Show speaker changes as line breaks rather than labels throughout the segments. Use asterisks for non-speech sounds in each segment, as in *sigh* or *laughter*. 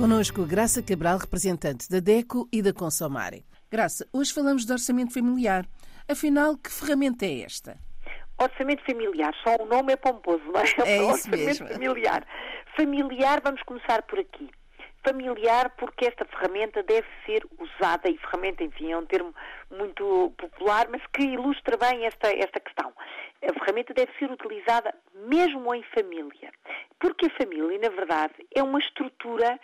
Conosco, Graça Cabral, representante da DECO e da Consomare. Graça, hoje falamos de orçamento familiar. Afinal, que ferramenta é esta?
Orçamento familiar, só o nome é pomposo, não é?
É *laughs* isso
orçamento
mesmo.
familiar. Familiar, vamos começar por aqui. Familiar, porque esta ferramenta deve ser usada, e ferramenta, enfim, é um termo muito popular, mas que ilustra bem esta, esta questão. A ferramenta deve ser utilizada mesmo em família. Porque a família, na verdade, é uma estrutura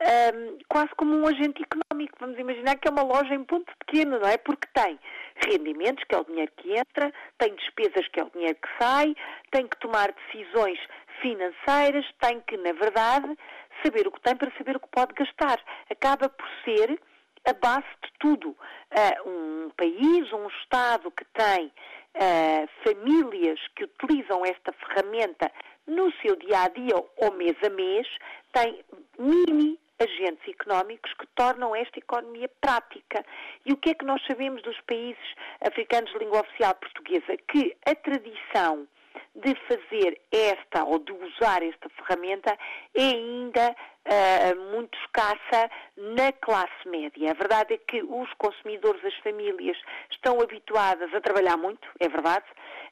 hum, quase como um agente económico. Vamos imaginar que é uma loja em ponto pequeno, não é? Porque tem rendimentos, que é o dinheiro que entra, tem despesas, que é o dinheiro que sai, tem que tomar decisões financeiras, tem que, na verdade, saber o que tem para saber o que pode gastar. Acaba por ser a base de tudo. Ah, um país, um Estado que tem ah, famílias que utilizam esta ferramenta no seu dia a dia ou mês a mês, tem mini agentes económicos que tornam esta economia prática. E o que é que nós sabemos dos países africanos de língua oficial portuguesa? Que a tradição de fazer esta ou de usar esta ferramenta é ainda uh, muito escassa na classe média. A verdade é que os consumidores, as famílias, estão habituadas a trabalhar muito, é verdade,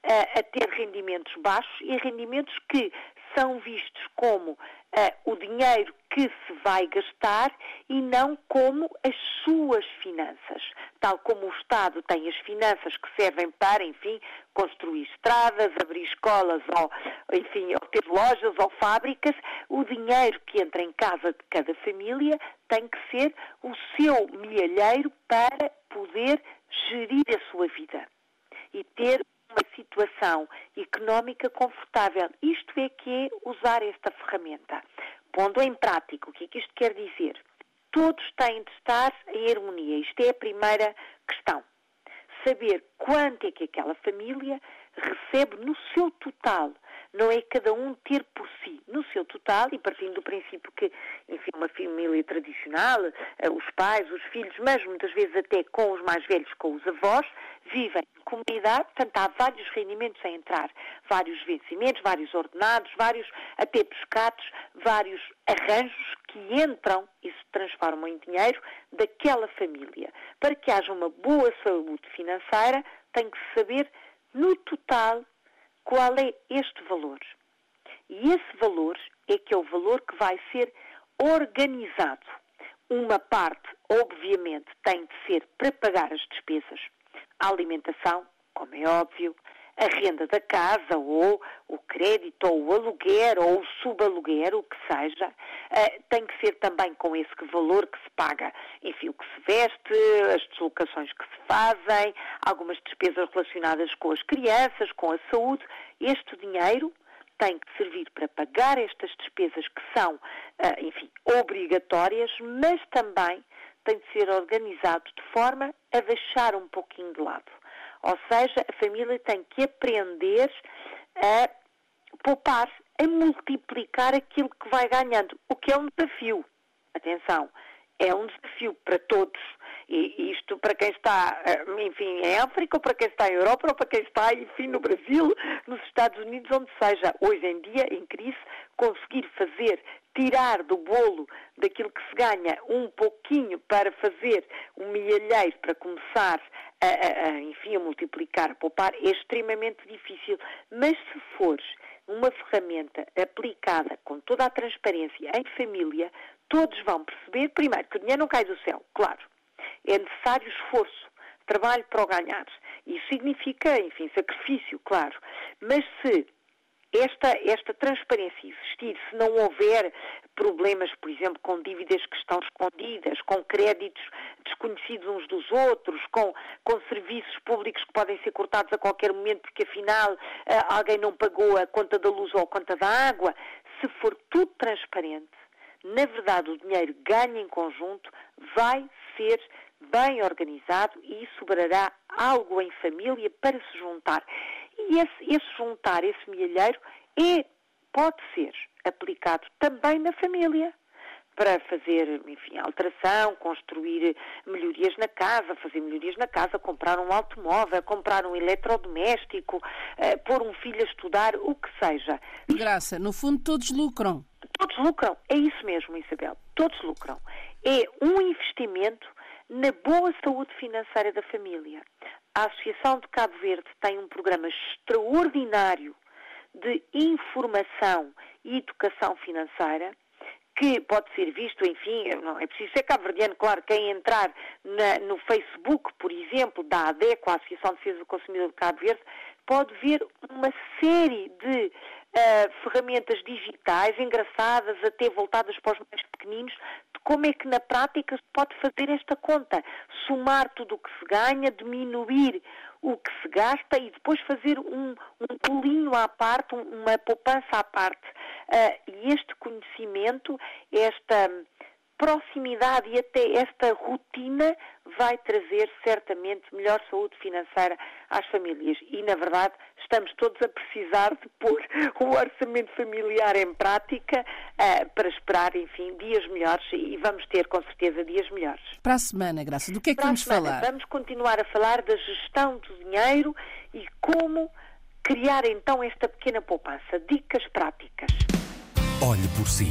uh, a ter rendimentos baixos e rendimentos que são vistos como uh, o dinheiro que se vai gastar e não como as suas finanças. Tal como o Estado tem as finanças que servem para, enfim, construir estradas, abrir escolas, ou, enfim, ou ter lojas ou fábricas, o dinheiro que entra em casa de cada família tem que ser o seu milheiro para poder gerir a sua vida e ter uma situação económica confortável. Isto é que é usar esta ferramenta. Pondo em prática, o que é que isto quer dizer? Todos têm de estar em harmonia. Isto é a primeira questão. Saber quanto é que aquela família recebe no seu total. Não é cada um ter por si, no seu total, e partindo do princípio que, enfim, uma família tradicional, eh, os pais, os filhos, mas muitas vezes até com os mais velhos, com os avós, vivem em comunidade, portanto há vários rendimentos a entrar, vários vencimentos, vários ordenados, vários até pescados, vários arranjos que entram e se transformam em dinheiro daquela família. Para que haja uma boa saúde financeira, tem que saber no total qual é este valor. E esse valor é que é o valor que vai ser organizado. Uma parte, obviamente, tem de ser para pagar as despesas, a alimentação, como é óbvio, a renda da casa, ou o crédito, ou o aluguer, ou o subaluguer, o que seja, uh, tem que ser também com esse valor que se paga. Enfim, o que se veste, as deslocações que se fazem, algumas despesas relacionadas com as crianças, com a saúde. Este dinheiro tem que servir para pagar estas despesas que são, uh, enfim, obrigatórias, mas também tem de ser organizado de forma a deixar um pouquinho de lado. Ou seja, a família tem que aprender a poupar, a multiplicar aquilo que vai ganhando, o que é um desafio. Atenção, é um desafio para todos. E isto para quem está, eh, enfim, em África, ou para quem está em Europa, ou para quem está, enfim, no Brasil, nos Estados Unidos, onde seja, hoje em dia, em crise, conseguir fazer, tirar do bolo daquilo que se ganha um pouquinho para fazer um milhalheiro, para começar a, a, a, enfim, a multiplicar, a poupar, é extremamente difícil. Mas se fores uma ferramenta aplicada com toda a transparência em família, todos vão perceber, primeiro, que o dinheiro não cai do céu, claro. É necessário esforço, trabalho para o ganhar. Isso significa, enfim, sacrifício, claro. Mas se esta, esta transparência existir, se não houver problemas, por exemplo, com dívidas que estão escondidas, com créditos desconhecidos uns dos outros, com, com serviços públicos que podem ser cortados a qualquer momento porque afinal eh, alguém não pagou a conta da luz ou a conta da água, se for tudo transparente, na verdade o dinheiro ganho em conjunto vai ser bem organizado e sobrará algo em família para se juntar. E esse, esse juntar, esse milheiro, é, pode ser aplicado também na família para fazer, enfim, alteração, construir melhorias na casa, fazer melhorias na casa, comprar um automóvel, comprar um eletrodoméstico, uh, pôr um filho a estudar, o que seja.
Graça, no fundo todos lucram.
todos lucram. É isso mesmo, Isabel. Todos lucram. É um investimento na boa saúde financeira da família. A Associação de Cabo Verde tem um programa extraordinário de informação e educação financeira que pode ser visto, enfim, não é preciso ser cabo-verdiano, claro, quem entrar na, no Facebook, por exemplo, da ADECO, a Associação de Defesa do Consumidor de Cabo Verde, pode ver uma série de uh, ferramentas digitais engraçadas, até voltadas para os mais pequeninos, de como é que na prática se pode fazer esta conta. Somar tudo o que se ganha, diminuir o que se gasta e depois fazer um, um pulinho à parte, uma poupança à parte. Uh, e este conhecimento, esta proximidade e até esta rotina vai trazer certamente melhor saúde financeira às famílias. E, na verdade, estamos todos a precisar de pôr o *laughs* orçamento familiar em prática uh, para esperar, enfim, dias melhores e vamos ter, com certeza, dias melhores.
Para a semana, Graça, do que é que
para
vamos
semana,
falar?
Vamos continuar a falar da gestão do dinheiro e como criar então esta pequena poupança. Dicas práticas.
Olhe por si